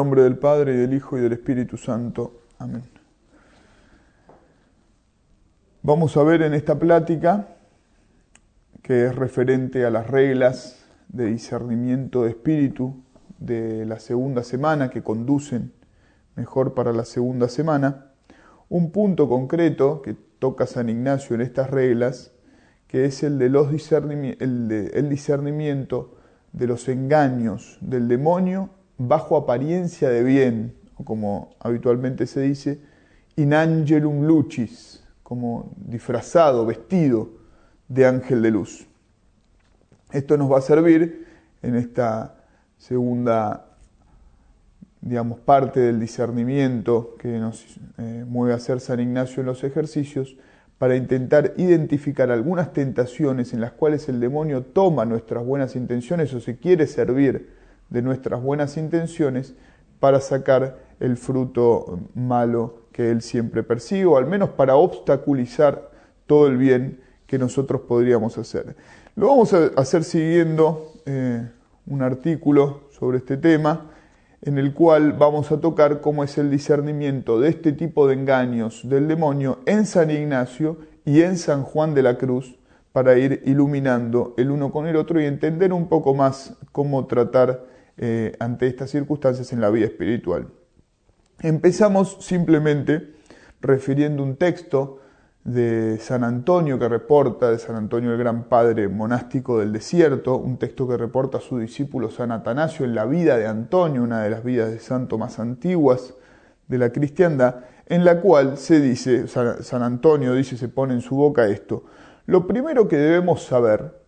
nombre del Padre, y del Hijo, y del Espíritu Santo. Amén. Vamos a ver en esta plática, que es referente a las reglas de discernimiento de espíritu de la segunda semana, que conducen mejor para la segunda semana, un punto concreto que toca San Ignacio en estas reglas, que es el de los el discernimiento de los engaños del demonio bajo apariencia de bien, o como habitualmente se dice, in angelum lucis, como disfrazado, vestido de ángel de luz. Esto nos va a servir en esta segunda, digamos, parte del discernimiento que nos eh, mueve a hacer San Ignacio en los ejercicios, para intentar identificar algunas tentaciones en las cuales el demonio toma nuestras buenas intenciones o se quiere servir de nuestras buenas intenciones para sacar el fruto malo que él siempre persigue, o al menos para obstaculizar todo el bien que nosotros podríamos hacer. Lo vamos a hacer siguiendo eh, un artículo sobre este tema en el cual vamos a tocar cómo es el discernimiento de este tipo de engaños del demonio en San Ignacio y en San Juan de la Cruz para ir iluminando el uno con el otro y entender un poco más cómo tratar eh, ante estas circunstancias en la vida espiritual. Empezamos simplemente refiriendo un texto de San Antonio que reporta, de San Antonio el gran padre monástico del desierto, un texto que reporta a su discípulo San Atanasio en la vida de Antonio, una de las vidas de santo más antiguas de la cristiandad, en la cual se dice, San Antonio dice, se pone en su boca esto, lo primero que debemos saber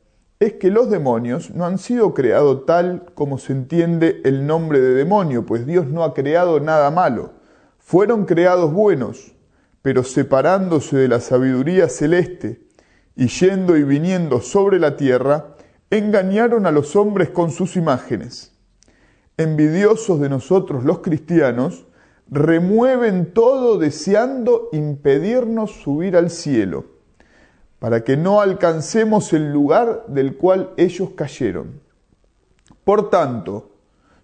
es que los demonios no han sido creados tal como se entiende el nombre de demonio, pues Dios no ha creado nada malo. Fueron creados buenos, pero separándose de la sabiduría celeste y yendo y viniendo sobre la tierra, engañaron a los hombres con sus imágenes. Envidiosos de nosotros los cristianos, remueven todo deseando impedirnos subir al cielo, para que no alcancemos el lugar del cual ellos cayeron. Por tanto,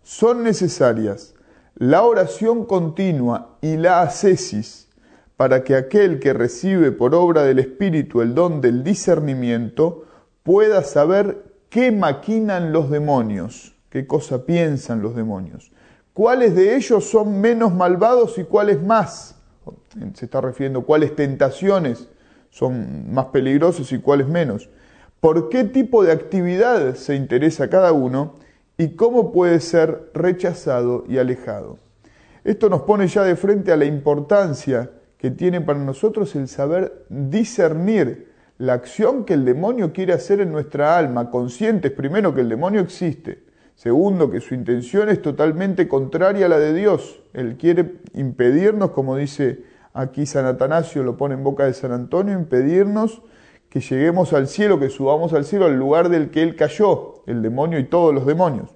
son necesarias la oración continua y la ascesis, para que aquel que recibe por obra del Espíritu el don del discernimiento pueda saber qué maquinan los demonios, qué cosa piensan los demonios, cuáles de ellos son menos malvados y cuáles más. Se está refiriendo cuáles tentaciones son más peligrosas y cuáles menos. Por qué tipo de actividad se interesa cada uno y cómo puede ser rechazado y alejado. Esto nos pone ya de frente a la importancia que tiene para nosotros el saber discernir la acción que el demonio quiere hacer en nuestra alma, conscientes primero que el demonio existe, segundo que su intención es totalmente contraria a la de Dios, él quiere impedirnos, como dice aquí San Atanasio, lo pone en boca de San Antonio, impedirnos que lleguemos al cielo, que subamos al cielo, al lugar del que él cayó, el demonio y todos los demonios.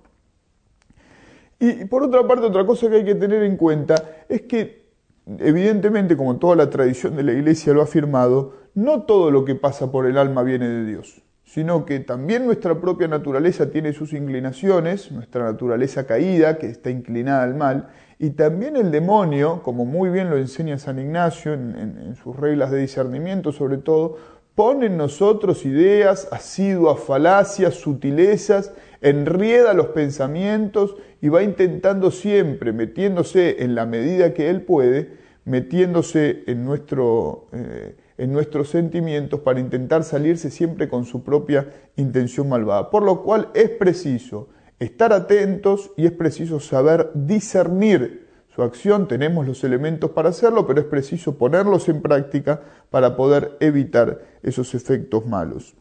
Y por otra parte, otra cosa que hay que tener en cuenta es que Evidentemente, como toda la tradición de la Iglesia lo ha afirmado, no todo lo que pasa por el alma viene de Dios, sino que también nuestra propia naturaleza tiene sus inclinaciones, nuestra naturaleza caída, que está inclinada al mal, y también el demonio, como muy bien lo enseña San Ignacio en, sus reglas de discernimiento sobre todo, pone en nosotros ideas, asiduas, falacias, sutilezas, enrieda los pensamientos y va intentando siempre, metiéndose en la medida que él puede, metiéndose en, nuestro, eh, en nuestros sentimientos para intentar salirse siempre con su propia intención malvada. Por lo cual es preciso estar atentos y es preciso saber discernir su acción. Tenemos los elementos para hacerlo, pero es preciso ponerlos en práctica para poder evitar esos efectos malos.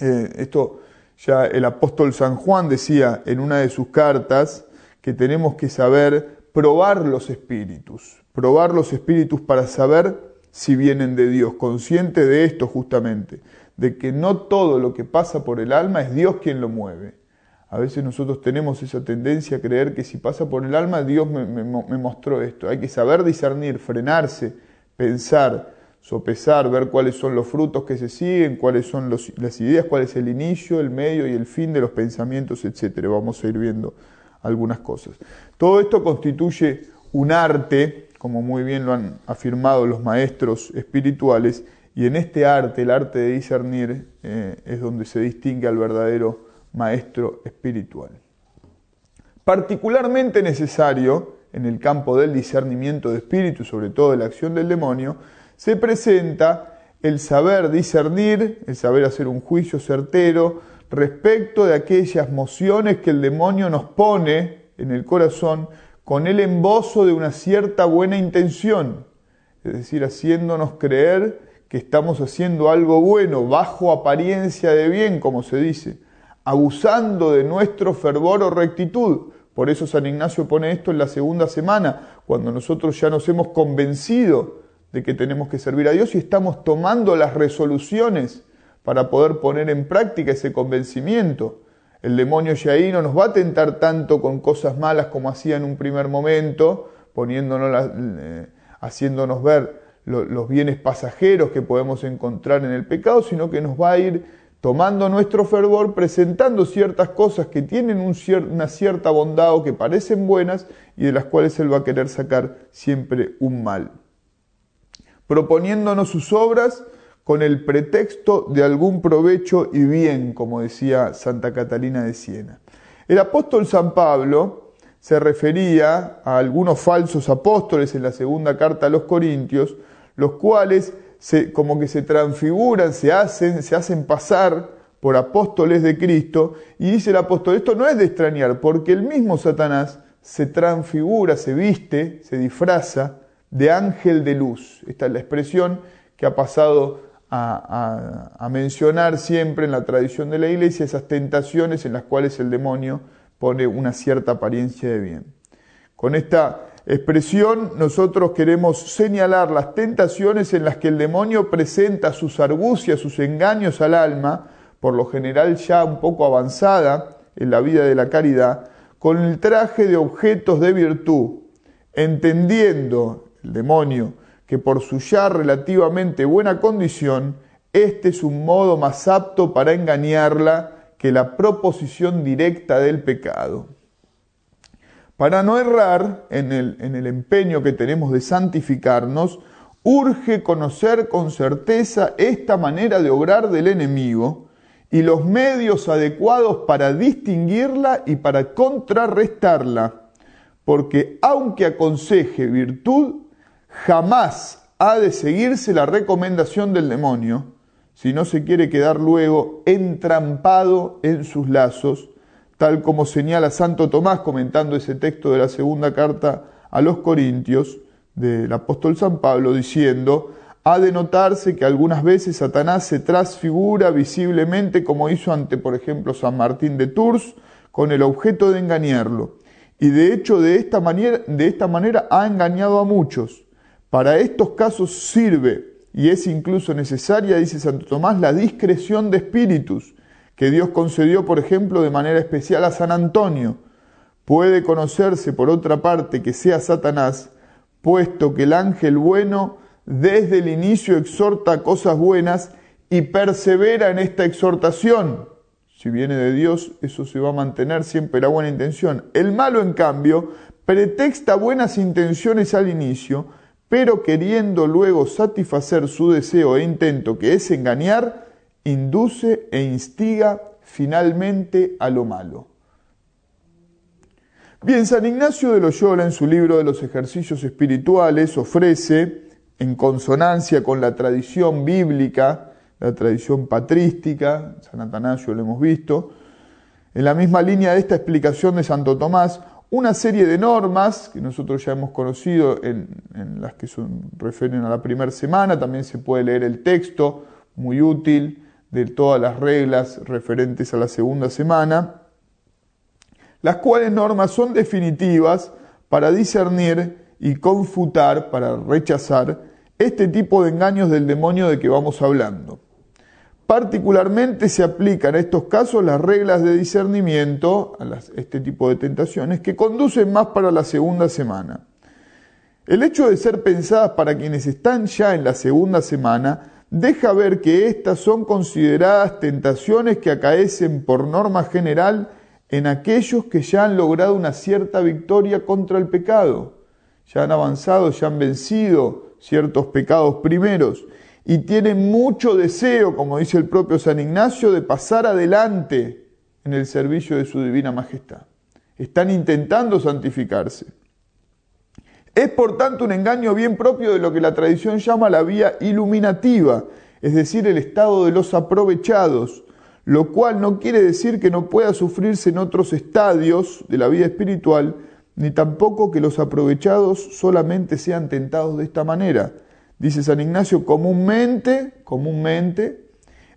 Eh, esto ya el apóstol San Juan decía en una de sus cartas que tenemos que saber probar los espíritus, probar los espíritus para saber si vienen de Dios, consciente de esto justamente, de que no todo lo que pasa por el alma es Dios quien lo mueve. A veces nosotros tenemos esa tendencia a creer que si pasa por el alma, Dios me, me mostró esto. Hay que saber discernir, frenarse, pensar, sopesar, ver cuáles son los frutos que se siguen, cuáles son las ideas, cuál es el inicio, el medio y el fin de los pensamientos, etc. Vamos a ir viendo algunas cosas. Todo esto constituye un arte, como muy bien lo han afirmado los maestros espirituales, y en este arte, el arte de discernir, eh, es donde se distingue al verdadero maestro espiritual. Particularmente necesario en el campo del discernimiento de espíritu, sobre todo de la acción del demonio, se presenta el saber discernir, el saber hacer un juicio certero respecto de aquellas mociones que el demonio nos pone en el corazón con el embozo de una cierta buena intención, es decir, haciéndonos creer que estamos haciendo algo bueno, bajo apariencia de bien, como se dice, abusando de nuestro fervor o rectitud. Por eso San Ignacio pone esto en la segunda semana, cuando nosotros ya nos hemos convencido de que tenemos que servir a Dios y estamos tomando las resoluciones para poder poner en práctica ese convencimiento. El demonio ya ahí no nos va a tentar tanto con cosas malas como hacía en un primer momento, poniéndonos eh, haciéndonos ver los bienes pasajeros que podemos encontrar en el pecado, sino que nos va a ir tomando nuestro fervor, presentando ciertas cosas que tienen una cierta bondad o que parecen buenas y de las cuales Él va a querer sacar siempre un mal. Proponiéndonos sus obras con el pretexto de algún provecho y bien, como decía Santa Catalina de Siena. El apóstol San Pablo se refería a algunos falsos apóstoles en la segunda carta a los Corintios, los cuales como que se transfiguran, se hacen, se hacen pasar por apóstoles de Cristo, y dice el apóstol, esto no es de extrañar, porque el mismo Satanás se transfigura, se viste, se disfraza de ángel de luz. Esta es la expresión que ha pasado a, a, mencionar siempre en la tradición de la iglesia, esas tentaciones en las cuales el demonio pone una cierta apariencia de bien. Con esta expresión nosotros queremos señalar las tentaciones en las que el demonio presenta sus argucias, sus engaños al alma, por lo general ya un poco avanzada en la vida de la caridad, con el traje de objetos de virtud, entendiendo el demonio que por su ya relativamente buena condición, este es un modo más apto para engañarla que la proposición directa del pecado. Para no errar en el, en el empeño que tenemos de santificarnos, urge conocer con certeza esta manera de obrar del enemigo y los medios adecuados para distinguirla y para contrarrestarla, porque aunque aconseje virtud, jamás ha de seguirse la recomendación del demonio, si no se quiere quedar luego entrampado en sus lazos, tal como señala Santo Tomás comentando ese texto de la segunda carta a los Corintios del apóstol San Pablo, diciendo, ha de notarse que algunas veces Satanás se transfigura visiblemente como hizo ante, por ejemplo, San Martín de Tours, con el objeto de engañarlo. Y de hecho de esta manera, de esta manera ha engañado a muchos. Para estos casos sirve, y es incluso necesaria, dice Santo Tomás, la discreción de espíritus, que Dios concedió, por ejemplo, de manera especial a San Antonio. Puede conocerse, por otra parte, que sea Satanás, puesto que el ángel bueno desde el inicio exhorta cosas buenas y persevera en esta exhortación. Si viene de Dios, eso se va a mantener siempre la buena intención. El malo, en cambio, pretexta buenas intenciones al inicio, pero queriendo luego satisfacer su deseo e intento, que es engañar, induce e instiga finalmente a lo malo. Bien, San Ignacio de Loyola en su libro de los ejercicios espirituales ofrece, en consonancia con la tradición bíblica, la tradición patrística, San Atanasio lo hemos visto, en la misma línea de esta explicación de Santo Tomás, una serie de normas que nosotros ya hemos conocido en, en las que son, refieren a la primera semana, también se puede leer el texto, muy útil, de todas las reglas referentes a la segunda semana, las cuales normas son definitivas para discernir y confutar, para rechazar este tipo de engaños del demonio de que vamos hablando. Particularmente se aplican en estos casos las reglas de discernimiento a este tipo de tentaciones que conducen más para la segunda semana. El hecho de ser pensadas para quienes están ya en la segunda semana deja ver que estas son consideradas tentaciones que acaecen por norma general en aquellos que ya han logrado una cierta victoria contra el pecado, ya han avanzado, ya han vencido ciertos pecados primeros y tienen mucho deseo, como dice el propio San Ignacio, de pasar adelante en el servicio de su divina majestad. Están intentando santificarse. Es por tanto un engaño bien propio de lo que la tradición llama la vía iluminativa, es decir, el estado de los aprovechados, lo cual no quiere decir que no pueda sufrirse en otros estadios de la vida espiritual, ni tampoco que los aprovechados solamente sean tentados de esta manera. Dice San Ignacio, comúnmente, comúnmente,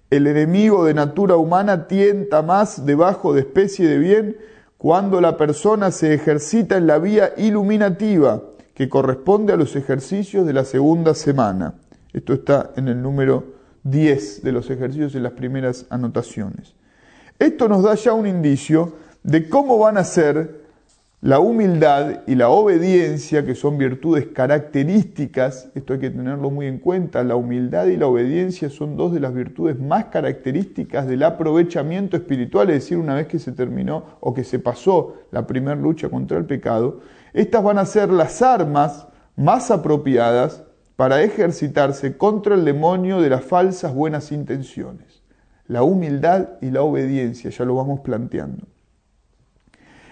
el enemigo de natura humana tienta más debajo de especie de bien cuando la persona se ejercita en la vía iluminativa, que corresponde a los ejercicios de la segunda semana. Esto está en el número 10 de los ejercicios en las primeras anotaciones. Esto nos da ya un indicio de cómo van a ser la humildad y la obediencia, que son virtudes características, esto hay que tenerlo muy en cuenta, la humildad y la obediencia son dos de las virtudes más características del aprovechamiento espiritual, es decir, una vez que se terminó o que se pasó la primera lucha contra el pecado, estas van a ser las armas más apropiadas para ejercitarse contra el demonio de las falsas buenas intenciones. La humildad y la obediencia, ya lo vamos planteando.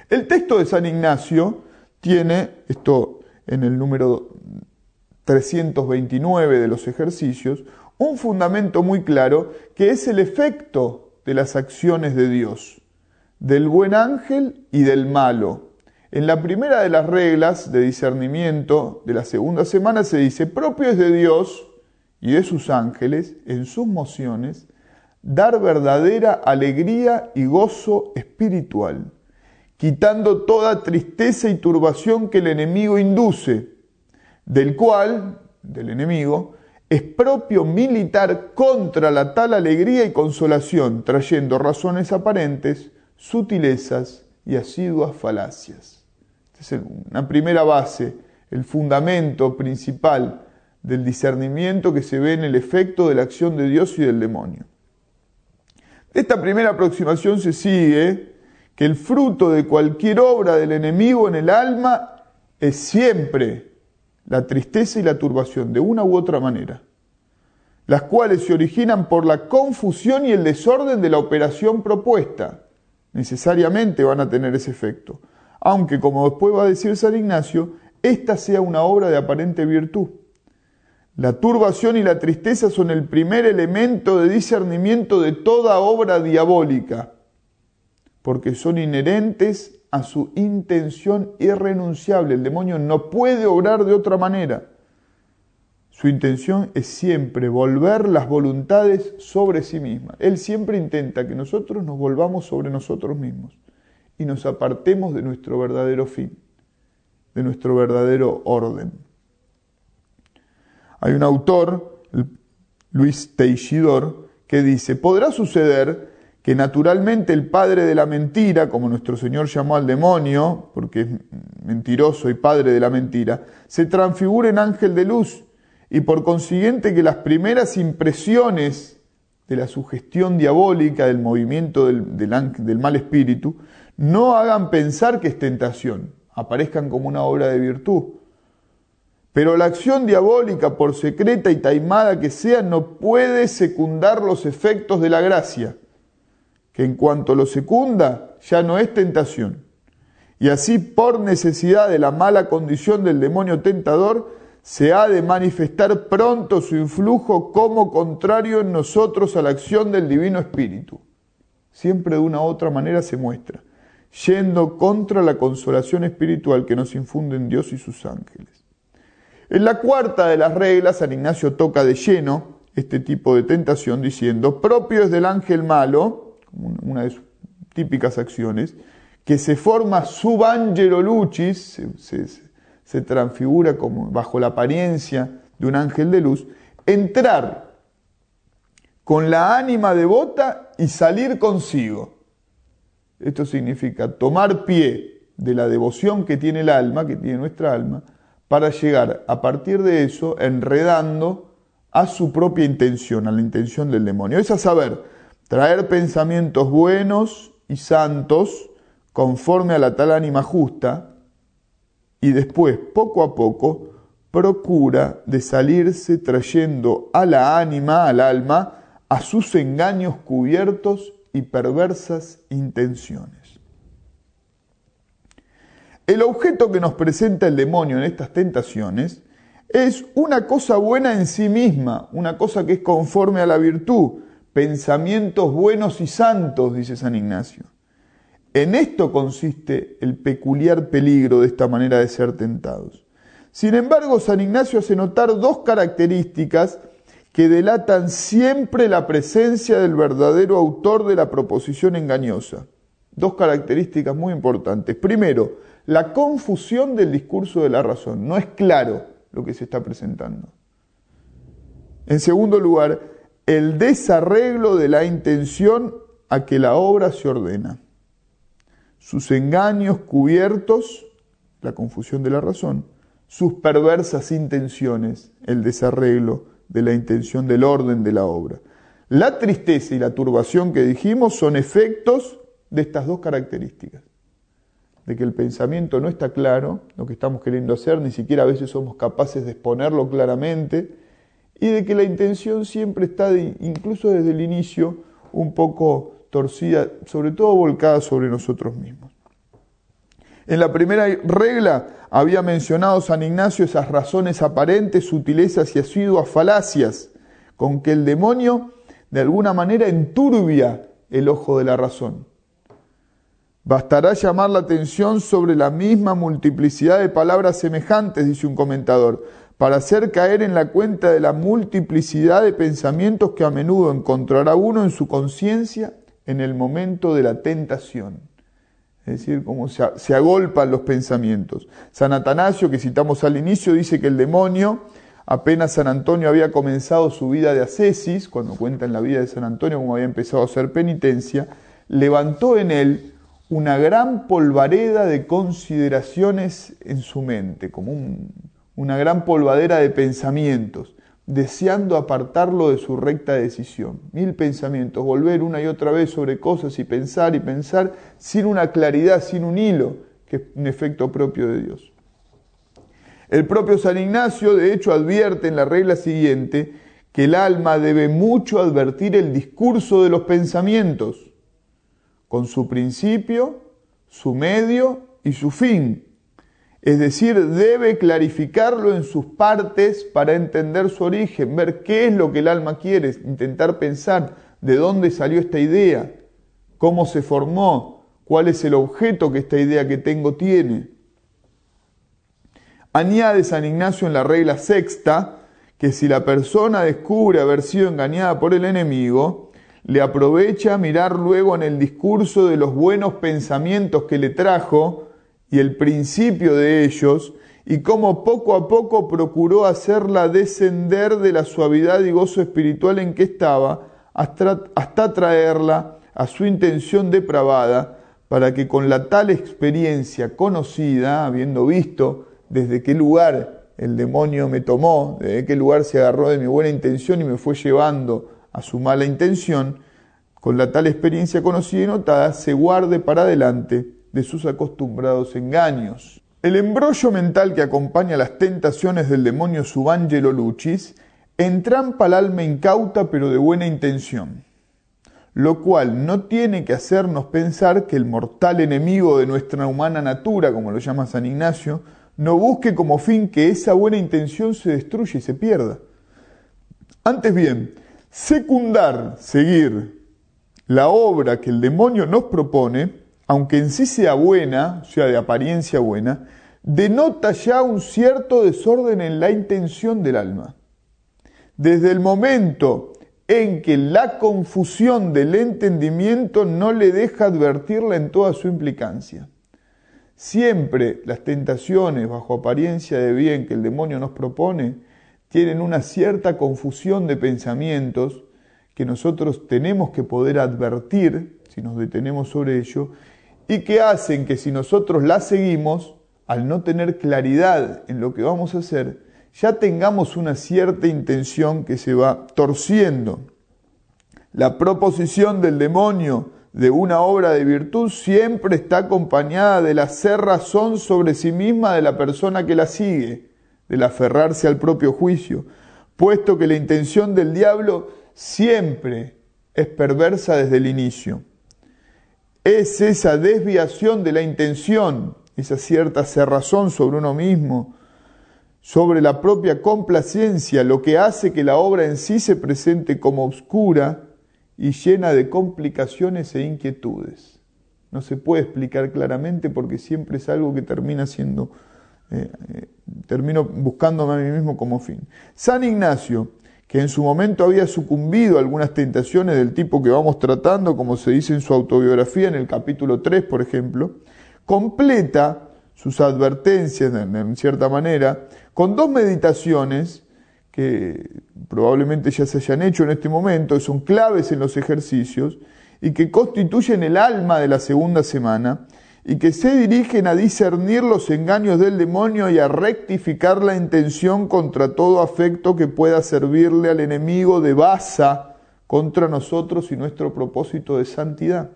El texto de San Ignacio tiene, esto en el número 329 de los ejercicios, un fundamento muy claro que es el efecto de las acciones de Dios, del buen ángel y del malo, en la primera de las reglas de discernimiento de la segunda semana se dice, propio es de Dios y de sus ángeles, en sus mociones, dar verdadera alegría y gozo espiritual, quitando toda tristeza y turbación que el enemigo induce, del cual, del enemigo, es propio militar contra la tal alegría y consolación, trayendo razones aparentes, sutilezas y asiduas falacias es una primera base, el fundamento principal del discernimiento que se ve en el efecto de la acción de Dios y del demonio. De esta primera aproximación se sigue que el fruto de cualquier obra del enemigo en el alma es siempre la tristeza y la turbación, de una u otra manera, las cuales se originan por la confusión y el desorden de la operación propuesta. Necesariamente van a tener ese efecto aunque, como después va a decir San Ignacio, esta sea una obra de aparente virtud. La turbación y la tristeza son el primer elemento de discernimiento de toda obra diabólica, porque son inherentes a su intención irrenunciable. El demonio no puede obrar de otra manera. Su intención es siempre volver las voluntades sobre sí mismas. Él siempre intenta que nosotros nos volvamos sobre nosotros mismos y nos apartemos de nuestro verdadero fin, de nuestro verdadero orden. Hay un autor, Luis Teixidor, que dice, podrá suceder que naturalmente el padre de la mentira, como nuestro Señor llamó al demonio, porque es mentiroso y padre de la mentira, se transfigure en ángel de luz y por consiguiente que las primeras impresiones de la sugestión diabólica, del movimiento del, mal espíritu, no hagan pensar que es tentación, aparezcan como una obra de virtud. Pero la acción diabólica, por secreta y taimada que sea, no puede secundar los efectos de la gracia, que en cuanto lo secunda ya no es tentación. Y así, por necesidad de la mala condición del demonio tentador, se ha de manifestar pronto su influjo como contrario en nosotros a la acción del Divino Espíritu. Siempre de una u otra manera se muestra yendo contra la consolación espiritual que nos infunden Dios y sus ángeles. En la cuarta de las reglas, San Ignacio toca de lleno este tipo de tentación diciendo, propio es del ángel malo, una de sus típicas acciones, que se forma subangelo lucis, se, se transfigura como bajo la apariencia de un ángel de luz, entrar con la ánima devota y salir consigo. Esto significa tomar pie de la devoción que tiene el alma, que tiene nuestra alma, para llegar a partir de eso enredando a su propia intención, a la intención del demonio. Es a saber, traer pensamientos buenos y santos conforme a la tal ánima justa, y después, poco a poco, procura de salirse trayendo a la ánima, al alma, a sus engaños cubiertos y perversas intenciones. El objeto que nos presenta el demonio en estas tentaciones es una cosa buena en sí misma, una cosa que es conforme a la virtud, pensamientos buenos y santos, dice San Ignacio. En esto consiste el peculiar peligro de esta manera de ser tentados. Sin embargo, San Ignacio hace notar dos características que delatan siempre la presencia del verdadero autor de la proposición engañosa. Dos características muy importantes. Primero, la confusión del discurso de la razón. No es claro lo que se está presentando. En segundo lugar, el desarreglo de la intención a que la obra se ordena. Sus engaños cubiertos, la confusión de la razón, sus perversas intenciones, el desarreglo de la intención del orden de la obra. La tristeza y la turbación que dijimos son efectos de estas dos características. De que el pensamiento no está claro, lo que estamos queriendo hacer, ni siquiera a veces somos capaces de exponerlo claramente, y de que la intención siempre está, incluso desde el inicio, un poco torcida, sobre todo volcada sobre nosotros mismos. En la primera regla había mencionado San Ignacio esas razones aparentes, sutilezas y asiduas falacias con que el demonio de alguna manera enturbia el ojo de la razón. Bastará llamar la atención sobre la misma multiplicidad de palabras semejantes, dice un comentador, para hacer caer en la cuenta de la multiplicidad de pensamientos que a menudo encontrará uno en su conciencia en el momento de la tentación es decir, cómo se, agolpan los pensamientos. San Atanasio, que citamos al inicio, dice que el demonio, apenas San Antonio había comenzado su vida de ascesis, cuando cuenta en la vida de San Antonio cómo había empezado a hacer penitencia, levantó en él una gran polvareda de consideraciones en su mente, como una gran polvadera de pensamientos deseando apartarlo de su recta decisión. Mil pensamientos, volver una y otra vez sobre cosas y pensar y pensar sin una claridad, sin un hilo, que es un efecto propio de Dios. El propio San Ignacio, de hecho, advierte en la regla siguiente que el alma debe mucho advertir el discurso de los pensamientos, con su principio, su medio y su fin, es decir, debe clarificarlo en sus partes para entender su origen, ver qué es lo que el alma quiere, intentar pensar de dónde salió esta idea, cómo se formó, cuál es el objeto que esta idea que tengo tiene. Añade San Ignacio en la regla sexta que si la persona descubre haber sido engañada por el enemigo, le aprovecha mirar luego en el discurso de los buenos pensamientos que le trajo, y el principio de ellos, y cómo poco a poco procuró hacerla descender de la suavidad y gozo espiritual en que estaba, hasta, traerla a su intención depravada, para que con la tal experiencia conocida, habiendo visto desde qué lugar el demonio me tomó, desde qué lugar se agarró de mi buena intención y me fue llevando a su mala intención, con la tal experiencia conocida y notada, se guarde para adelante de sus acostumbrados engaños. El embrollo mental que acompaña las tentaciones del demonio Subangelo Lucis entrampa al alma incauta pero de buena intención, lo cual no tiene que hacernos pensar que el mortal enemigo de nuestra humana natura, como lo llama San Ignacio, no busque como fin que esa buena intención se destruya y se pierda. Antes bien, secundar, seguir la obra que el demonio nos propone, aunque en sí sea buena, sea de apariencia buena, denota ya un cierto desorden en la intención del alma. Desde el momento en que la confusión del entendimiento no le deja advertirla en toda su implicancia. Siempre las tentaciones bajo apariencia de bien que el demonio nos propone tienen una cierta confusión de pensamientos que nosotros tenemos que poder advertir, si nos detenemos sobre ello, y que hacen que si nosotros la seguimos, al no tener claridad en lo que vamos a hacer, ya tengamos una cierta intención que se va torciendo. La proposición del demonio de una obra de virtud siempre está acompañada de la cerrazón sobre sí misma de la persona que la sigue, del aferrarse al propio juicio, puesto que la intención del diablo siempre es perversa desde el inicio. Es esa desviación de la intención, esa cierta cerrazón sobre uno mismo, sobre la propia complacencia, lo que hace que la obra en sí se presente como oscura y llena de complicaciones e inquietudes. No se puede explicar claramente porque siempre es algo que termina siendo, eh, eh, termino buscándome a mí mismo como fin. San Ignacio, que en su momento había sucumbido a algunas tentaciones del tipo que vamos tratando, como se dice en su autobiografía en el capítulo 3, por ejemplo, completa sus advertencias, en cierta manera, con dos meditaciones que probablemente ya se hayan hecho en este momento, son claves en los ejercicios y que constituyen el alma de la segunda semana y que se dirigen a discernir los engaños del demonio y a rectificar la intención contra todo afecto que pueda servirle al enemigo de basa contra nosotros y nuestro propósito de santidad.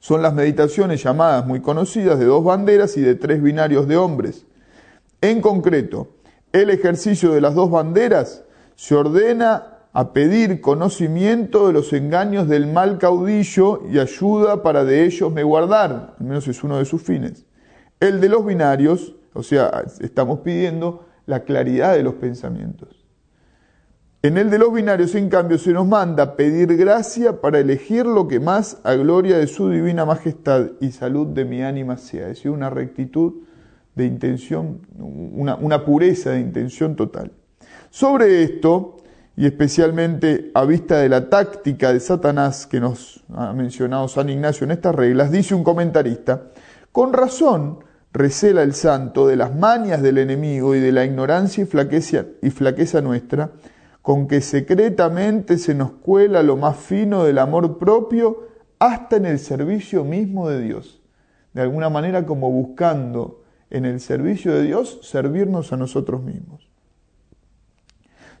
Son las meditaciones llamadas muy conocidas de dos banderas y de tres binarios de hombres. En concreto, el ejercicio de las dos banderas se ordena a pedir conocimiento de los engaños del mal caudillo y ayuda para de ellos me guardar, al menos es uno de sus fines. El de los binarios, o sea, estamos pidiendo la claridad de los pensamientos. En el de los binarios, en cambio, se nos manda pedir gracia para elegir lo que más a gloria de su divina majestad y salud de mi ánima sea, es decir, una rectitud de intención, una, pureza de intención total. Sobre esto, y especialmente a vista de la táctica de Satanás que nos ha mencionado San Ignacio en estas reglas, dice un comentarista, con razón recela el santo de las manias del enemigo y de la ignorancia y flaqueza, y flaqueza nuestra, con que secretamente se nos cuela lo más fino del amor propio hasta en el servicio mismo de Dios. De alguna manera como buscando en el servicio de Dios servirnos a nosotros mismos.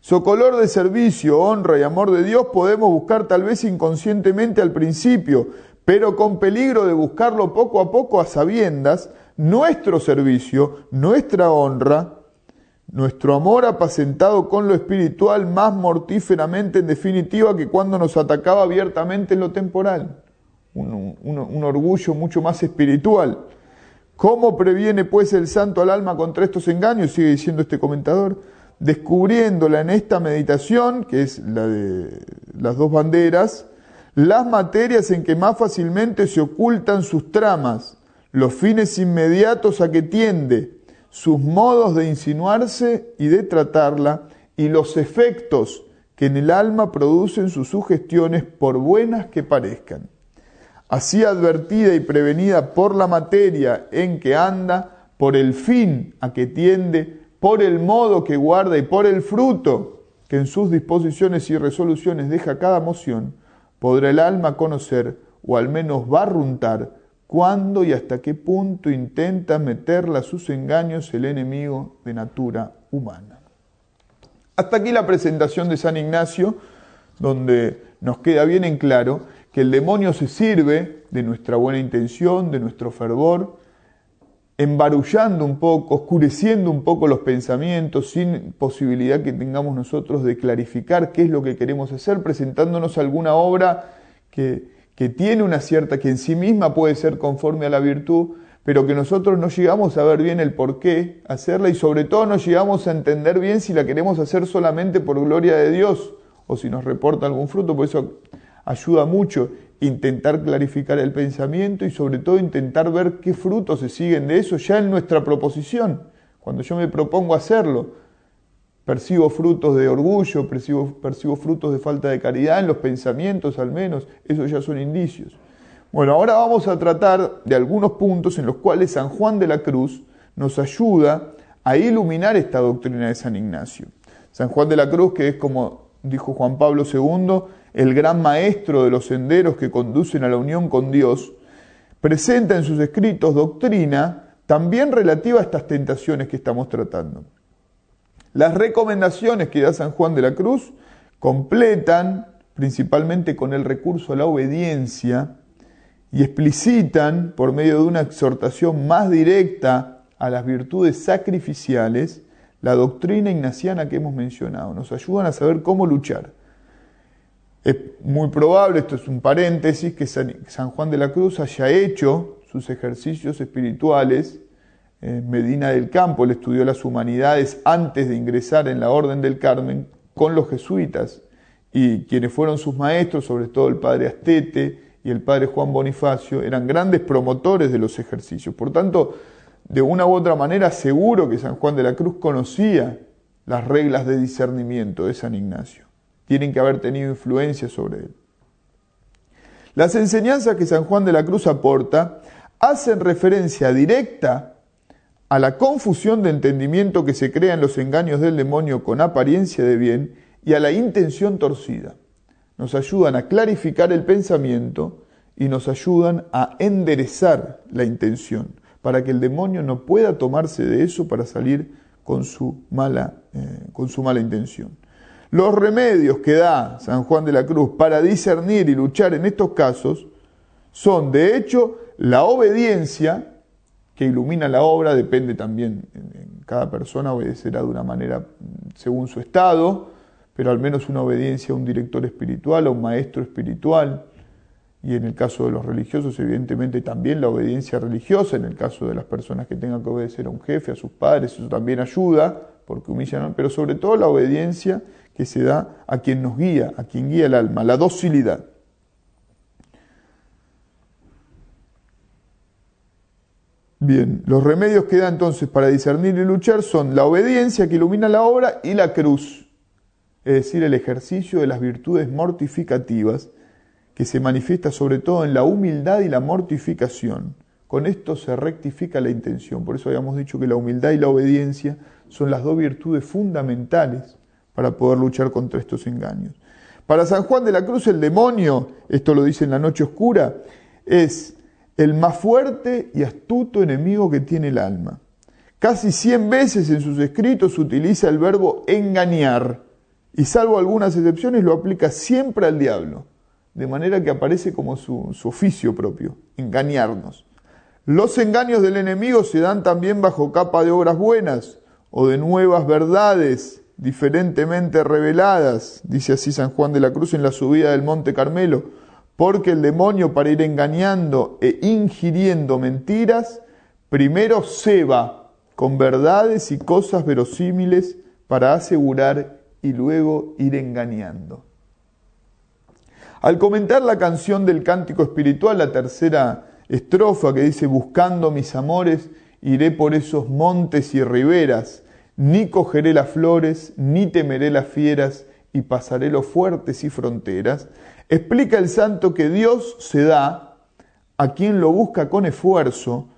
Socolor de servicio, honra y amor de Dios podemos buscar tal vez inconscientemente al principio, pero con peligro de buscarlo poco a poco a sabiendas, nuestro servicio, nuestra honra, nuestro amor apacentado con lo espiritual más mortíferamente en definitiva que cuando nos atacaba abiertamente en lo temporal. Un, un orgullo mucho más espiritual. ¿Cómo previene pues el santo al alma contra estos engaños? Sigue diciendo este comentador. Descubriéndola en esta meditación, que es la de las dos banderas, las materias en que más fácilmente se ocultan sus tramas, los fines inmediatos a que tiende, sus modos de insinuarse y de tratarla, y los efectos que en el alma producen sus sugestiones por buenas que parezcan. Así advertida y prevenida por la materia en que anda, por el fin a que tiende, por el modo que guarda y por el fruto que en sus disposiciones y resoluciones deja cada moción, podrá el alma conocer, o al menos barruntar, cuándo y hasta qué punto intenta meterla a sus engaños el enemigo de natura humana. Hasta aquí la presentación de San Ignacio, donde nos queda bien en claro que el demonio se sirve de nuestra buena intención, de nuestro fervor, embarullando un poco, oscureciendo un poco los pensamientos, sin posibilidad que tengamos nosotros de clarificar qué es lo que queremos hacer, presentándonos alguna obra que, que tiene una cierta, que en sí misma puede ser conforme a la virtud, pero que nosotros no llegamos a ver bien el por qué hacerla y sobre todo no llegamos a entender bien si la queremos hacer solamente por gloria de Dios o si nos reporta algún fruto. Por eso ayuda mucho intentar clarificar el pensamiento y sobre todo intentar ver qué frutos se siguen de eso ya en nuestra proposición. Cuando yo me propongo hacerlo, percibo frutos de orgullo, percibo, percibo frutos de falta de caridad en los pensamientos al menos, esos ya son indicios. Bueno, ahora vamos a tratar de algunos puntos en los cuales San Juan de la Cruz nos ayuda a iluminar esta doctrina de San Ignacio. San Juan de la Cruz, que es como dijo Juan Pablo II, el gran maestro de los senderos que conducen a la unión con Dios, presenta en sus escritos doctrina también relativa a estas tentaciones que estamos tratando. Las recomendaciones que da San Juan de la Cruz completan principalmente con el recurso a la obediencia, y explicitan, por medio de una exhortación más directa a las virtudes sacrificiales, la doctrina ignaciana que hemos mencionado. Nos ayudan a saber cómo luchar. Es muy probable, esto es un paréntesis, que San Juan de la Cruz haya hecho sus ejercicios espirituales en Medina del Campo, él estudió las humanidades antes de ingresar en la Orden del Carmen con los jesuitas y quienes fueron sus maestros, sobre todo el padre Astete y el padre Juan Bonifacio, eran grandes promotores de los ejercicios. Por tanto, de una u otra manera, seguro que San Juan de la Cruz conocía las reglas de discernimiento de San Ignacio. Tienen que haber tenido influencia sobre él. Las enseñanzas que San Juan de la Cruz aporta hacen referencia directa a la confusión de entendimiento que se crea en los engaños del demonio con apariencia de bien y a la intención torcida. Nos ayudan a clarificar el pensamiento y nos ayudan a enderezar la intención para que el demonio no pueda tomarse de eso para salir con su mala, eh, con su mala intención. Los remedios que da San Juan de la Cruz para discernir y luchar en estos casos son, de hecho, la obediencia que ilumina la obra depende también, cada persona obedecerá de una manera según su estado, pero al menos una obediencia a un director espiritual, a un maestro espiritual, y en el caso de los religiosos, evidentemente también la obediencia religiosa, en el caso de las personas que tengan que obedecer a un jefe, a sus padres, eso también ayuda, porque humillan, pero sobre todo la obediencia que se da a quien nos guía, a quien guía el alma, la docilidad. Bien, los remedios que da entonces para discernir y luchar son la obediencia que ilumina la obra y la cruz, es decir, el ejercicio de las virtudes mortificativas, que se manifiesta sobre todo en la humildad y la mortificación. Con esto se rectifica la intención. Por eso habíamos dicho que la humildad y la obediencia son las dos virtudes fundamentales para poder luchar contra estos engaños. Para San Juan de la Cruz el demonio, esto lo dice en la noche oscura, es el más fuerte y astuto enemigo que tiene el alma. Casi cien veces en sus escritos utiliza el verbo engañar y salvo algunas excepciones lo aplica siempre al diablo, de manera que aparece como su, oficio propio, engañarnos. Los engaños del enemigo se dan también bajo capa de obras buenas o de nuevas verdades diferentemente reveladas, dice así San Juan de la Cruz en la subida del Monte Carmelo porque el demonio para ir engañando e ingiriendo mentiras, primero ceba con verdades y cosas verosímiles para asegurar y luego ir engañando. Al comentar la canción del cántico espiritual, la tercera estrofa que dice, buscando mis amores, iré por esos montes y riberas, ni cogeré las flores, ni temeré las fieras, y pasaré los fuertes y fronteras, explica el santo que Dios se da a quien lo busca con esfuerzo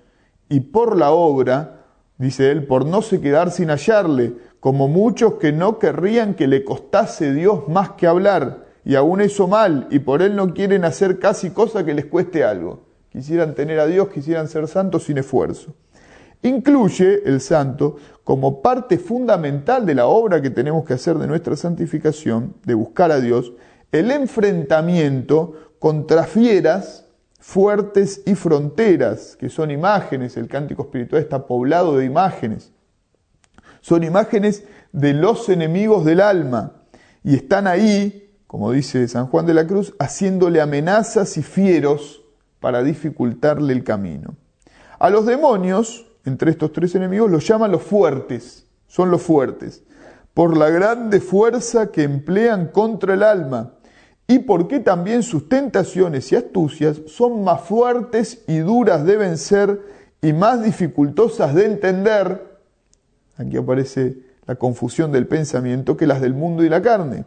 y por la obra, dice él, por no se quedar sin hallarle, como muchos que no querrían que le costase Dios más que hablar, y aún eso mal, y por él no quieren hacer casi cosa que les cueste algo. Quisieran tener a Dios, quisieran ser santos sin esfuerzo. Incluye el santo como parte fundamental de la obra que tenemos que hacer de nuestra santificación, de buscar a Dios, el enfrentamiento contra fieras fuertes y fronteras, que son imágenes, el cántico espiritual está poblado de imágenes. Son imágenes de los enemigos del alma y están ahí, como dice San Juan de la Cruz, haciéndole amenazas y fieros para dificultarle el camino. A los demonios, entre estos tres enemigos, los llama los fuertes, son los fuertes, por la grande fuerza que emplean contra el alma y porque también sus tentaciones y astucias son más fuertes y duras de vencer y más dificultosas de entender, aquí aparece la confusión del pensamiento, que las del mundo y la carne.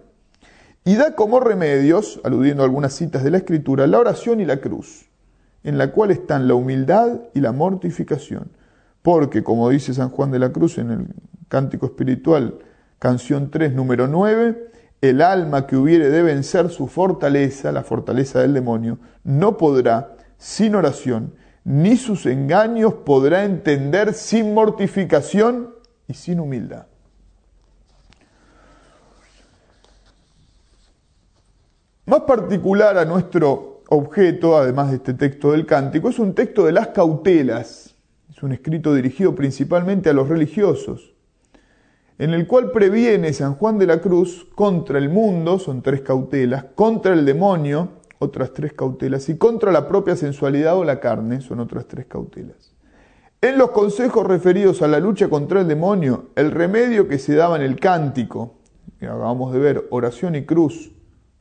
Y da como remedios, aludiendo a algunas citas de la Escritura, la oración y la cruz, en la cual están la humildad y la mortificación. Porque, como dice San Juan de la Cruz en el Cántico Espiritual, canción 3, número 9, el alma que hubiere de vencer su fortaleza, la fortaleza del demonio, no podrá, sin oración, ni sus engaños podrá entender sin mortificación y sin humildad. Más particular a nuestro objeto, además de este texto del cántico, es un texto de las cautelas. Es un escrito dirigido principalmente a los religiosos, en el cual previene San Juan de la Cruz contra el mundo, son tres cautelas, contra el demonio, otras tres cautelas, y contra la propia sensualidad o la carne, son otras tres cautelas. En los consejos referidos a la lucha contra el demonio, el remedio que se daba en el cántico, que acabamos de ver, oración y cruz,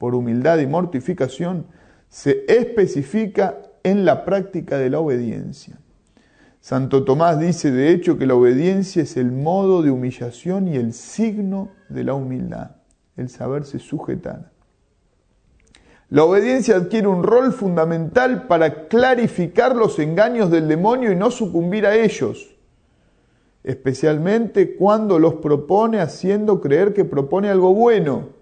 por humildad y mortificación, se especifica en la práctica de la obediencia. Santo Tomás dice de hecho que la obediencia es el modo de humillación y el signo de la humildad, el saberse sujetar. La obediencia adquiere un rol fundamental para clarificar los engaños del demonio y no sucumbir a ellos, especialmente cuando los propone haciendo creer que propone algo bueno,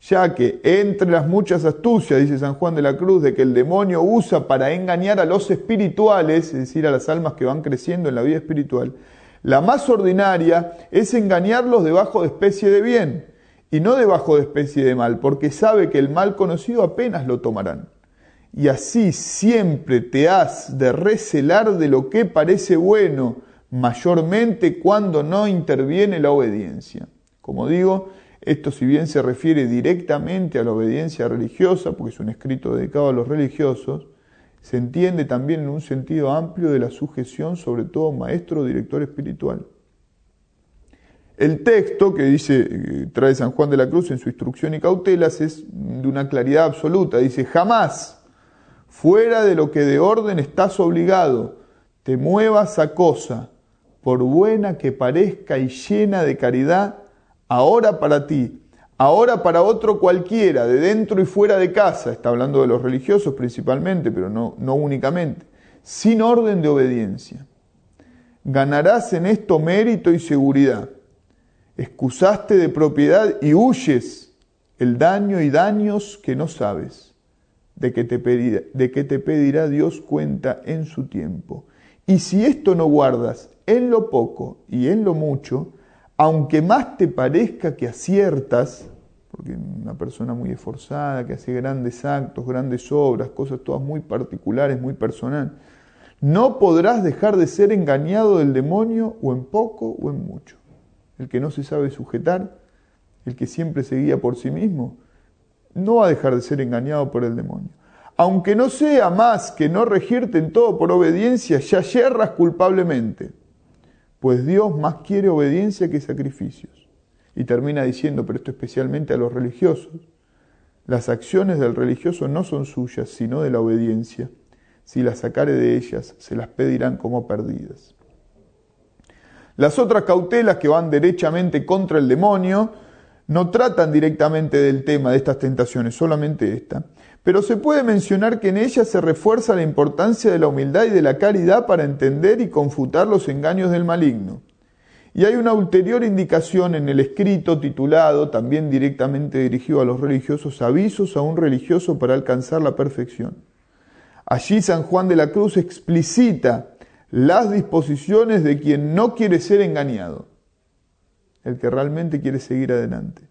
ya que entre las muchas astucias, dice San Juan de la Cruz, de que el demonio usa para engañar a los espirituales, es decir, a las almas que van creciendo en la vida espiritual, la más ordinaria es engañarlos debajo de especie de bien y no debajo de especie de mal, porque sabe que el mal conocido apenas lo tomarán. Y así siempre te has de recelar de lo que parece bueno, mayormente cuando no interviene la obediencia. Como digo, esto si bien se refiere directamente a la obediencia religiosa, porque es un escrito dedicado a los religiosos, se entiende también en un sentido amplio de la sujeción, sobre todo maestro o director espiritual. El texto que dice, trae San Juan de la Cruz en su instrucción y cautelas es de una claridad absoluta. Dice, jamás, fuera de lo que de orden estás obligado, te muevas a cosa, por buena que parezca y llena de caridad, ahora para ti, ahora para otro cualquiera, de dentro y fuera de casa, está hablando de los religiosos principalmente, pero no, únicamente, sin orden de obediencia. Ganarás en esto mérito y seguridad excusaste de propiedad y huyes el daño y daños que no sabes, de que, te pedirá, de que te pedirá Dios cuenta en su tiempo. Y si esto no guardas en lo poco y en lo mucho, aunque más te parezca que aciertas, porque una persona muy esforzada, que hace grandes actos, grandes obras, cosas todas muy particulares, muy personales, no podrás dejar de ser engañado del demonio o en poco o en mucho el que no se sabe sujetar, el que siempre se guía por sí mismo, no va a dejar de ser engañado por el demonio. Aunque no sea más que no regirte en todo por obediencia, ya yerras culpablemente, pues Dios más quiere obediencia que sacrificios. Y termina diciendo, pero esto especialmente a los religiosos, las acciones del religioso no son suyas, sino de la obediencia. Si las sacare de ellas, se las pedirán como perdidas. Las otras cautelas que van derechamente contra el demonio no tratan directamente del tema de estas tentaciones, solamente esta. Pero se puede mencionar que en ellas se refuerza la importancia de la humildad y de la caridad para entender y confutar los engaños del maligno. Y hay una ulterior indicación en el escrito titulado, también directamente dirigido a los religiosos, Avisos a un religioso para alcanzar la perfección. Allí San Juan de la Cruz explicita las disposiciones de quien no quiere ser engañado, el que realmente quiere seguir adelante.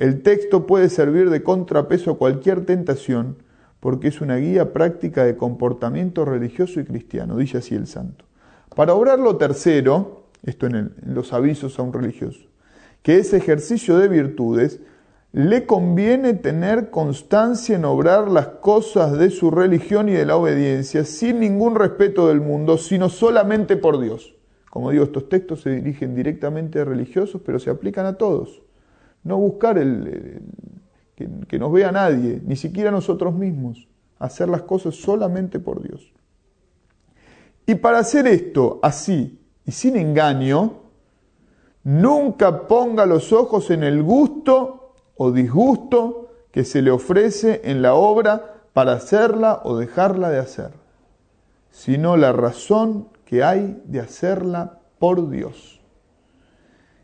El texto puede servir de contrapeso a cualquier tentación porque es una guía práctica de comportamiento religioso y cristiano, dice así el santo. Para obrar lo tercero, esto en, en los avisos a un religioso, que es ejercicio de virtudes, le conviene tener constancia en obrar las cosas de su religión y de la obediencia sin ningún respeto del mundo, sino solamente por Dios. Como digo, estos textos se dirigen directamente a religiosos, pero se aplican a todos. No buscar el, que, que nos vea nadie, ni siquiera nosotros mismos. Hacer las cosas solamente por Dios. Y para hacer esto así y sin engaño, nunca ponga los ojos en el gusto o disgusto que se le ofrece en la obra para hacerla o dejarla de hacer, sino la razón que hay de hacerla por Dios.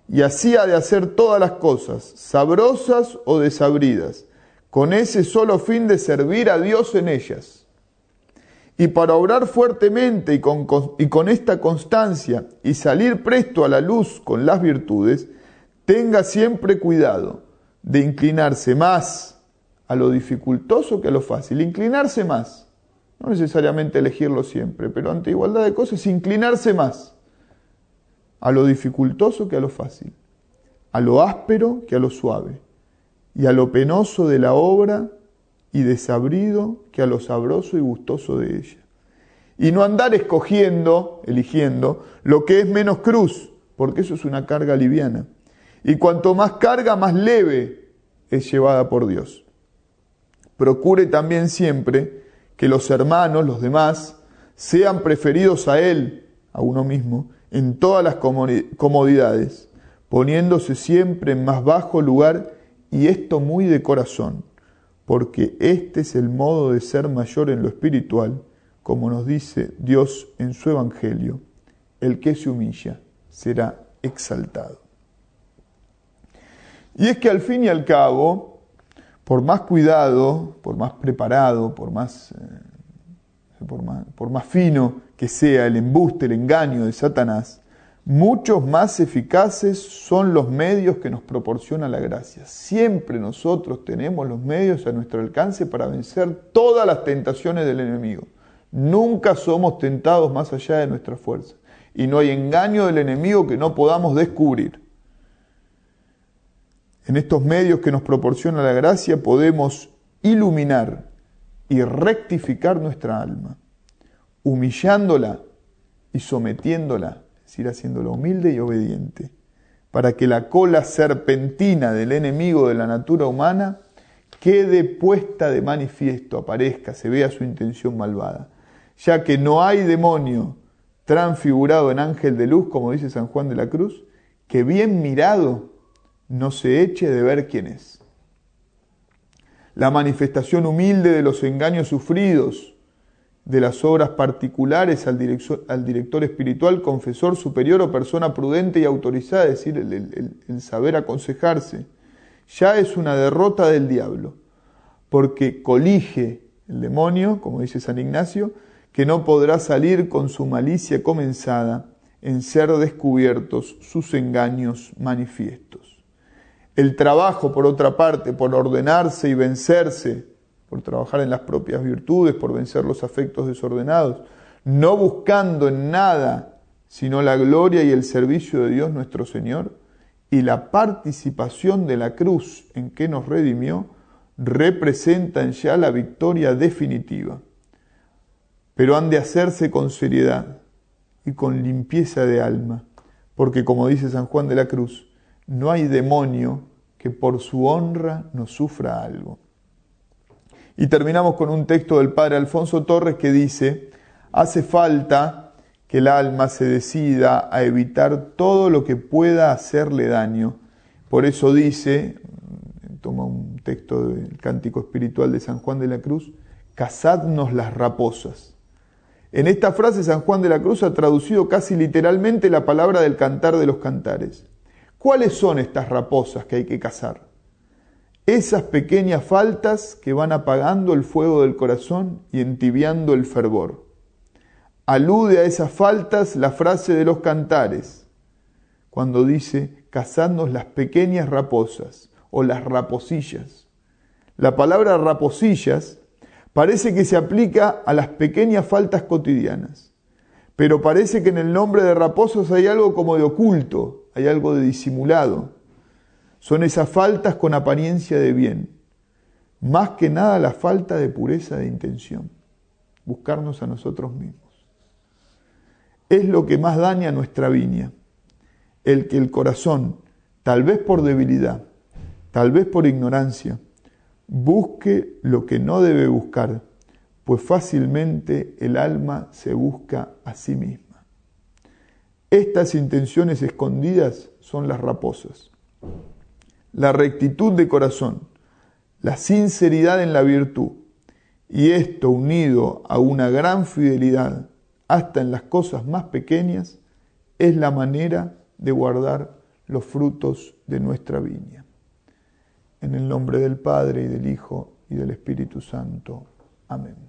Y así ha de hacer todas las cosas, sabrosas o desabridas, con ese solo fin de servir a Dios en ellas. Y para obrar fuertemente y con, y con esta constancia y salir presto a la luz con las virtudes, tenga siempre cuidado de inclinarse más a lo dificultoso que a lo fácil, inclinarse más. No necesariamente elegirlo siempre, pero ante igualdad de cosas, inclinarse más a lo dificultoso que a lo fácil, a lo áspero que a lo suave, y a lo penoso de la obra y desabrido que a lo sabroso y gustoso de ella. Y no andar escogiendo, eligiendo, lo que es menos cruz, porque eso es una carga liviana. Y cuanto más carga, más leve es llevada por Dios. Procure también siempre que los hermanos, los demás, sean preferidos a Él, a uno mismo, en todas las comodidades, poniéndose siempre en más bajo lugar y esto muy de corazón, porque este es el modo de ser mayor en lo espiritual, como nos dice Dios en su Evangelio, el que se humilla será exaltado. Y es que al fin y al cabo, por más cuidado, por más preparado, por más, eh, por más, fino que sea el embuste, el engaño de Satanás, muchos más eficaces son los medios que nos proporciona la gracia. Siempre nosotros tenemos los medios a nuestro alcance para vencer todas las tentaciones del enemigo. Nunca somos tentados más allá de nuestra fuerza. Y no hay engaño del enemigo que no podamos descubrir. En estos medios que nos proporciona la gracia podemos iluminar y rectificar nuestra alma, humillándola y sometiéndola es decir, haciéndolo humilde y obediente, para que la cola serpentina del enemigo de la natura humana quede puesta de manifiesto, aparezca, se vea su intención malvada, ya que no hay demonio transfigurado en ángel de luz, como dice San Juan de la Cruz, que bien mirado no se eche de ver quién es. La manifestación humilde de los engaños sufridos, de las obras particulares al director, al director, espiritual, confesor superior o persona prudente y autorizada, es decir, el, saber aconsejarse, ya es una derrota del diablo, porque colige el demonio, como dice San Ignacio, que no podrá salir con su malicia comenzada en ser descubiertos sus engaños manifiestos. El trabajo, por otra parte, por ordenarse y vencerse, por trabajar en las propias virtudes, por vencer los afectos desordenados, no buscando en nada sino la gloria y el servicio de Dios nuestro Señor y la participación de la cruz en que nos redimió, representan ya la victoria definitiva. Pero han de hacerse con seriedad y con limpieza de alma, porque como dice San Juan de la Cruz, no hay demonio que por su honra no sufra algo. Y terminamos con un texto del padre Alfonso Torres que dice, hace falta que el alma se decida a evitar todo lo que pueda hacerle daño. Por eso dice, toma un texto del cántico espiritual de San Juan de la Cruz, cazadnos las raposas. En esta frase San Juan de la Cruz ha traducido casi literalmente la palabra del cantar de los cantares. ¿Cuáles son estas raposas que hay que cazar? esas pequeñas faltas que van apagando el fuego del corazón y entibiando el fervor. Alude a esas faltas la frase de los cantares, cuando dice, cazadnos las pequeñas raposas o las raposillas. La palabra raposillas parece que se aplica a las pequeñas faltas cotidianas, pero parece que en el nombre de raposas hay algo como de oculto, hay algo de disimulado. Son esas faltas con apariencia de bien, más que nada la falta de pureza de intención, buscarnos a nosotros mismos. Es lo que más daña nuestra viña, el que el corazón, tal vez por debilidad, tal vez por ignorancia, busque lo que no debe buscar, pues fácilmente el alma se busca a sí misma. Estas intenciones escondidas son las raposas la rectitud de corazón, la sinceridad en la virtud, y esto unido a una gran fidelidad hasta en las cosas más pequeñas, es la manera de guardar los frutos de nuestra viña. En el nombre del Padre y del Hijo y del Espíritu Santo. Amén.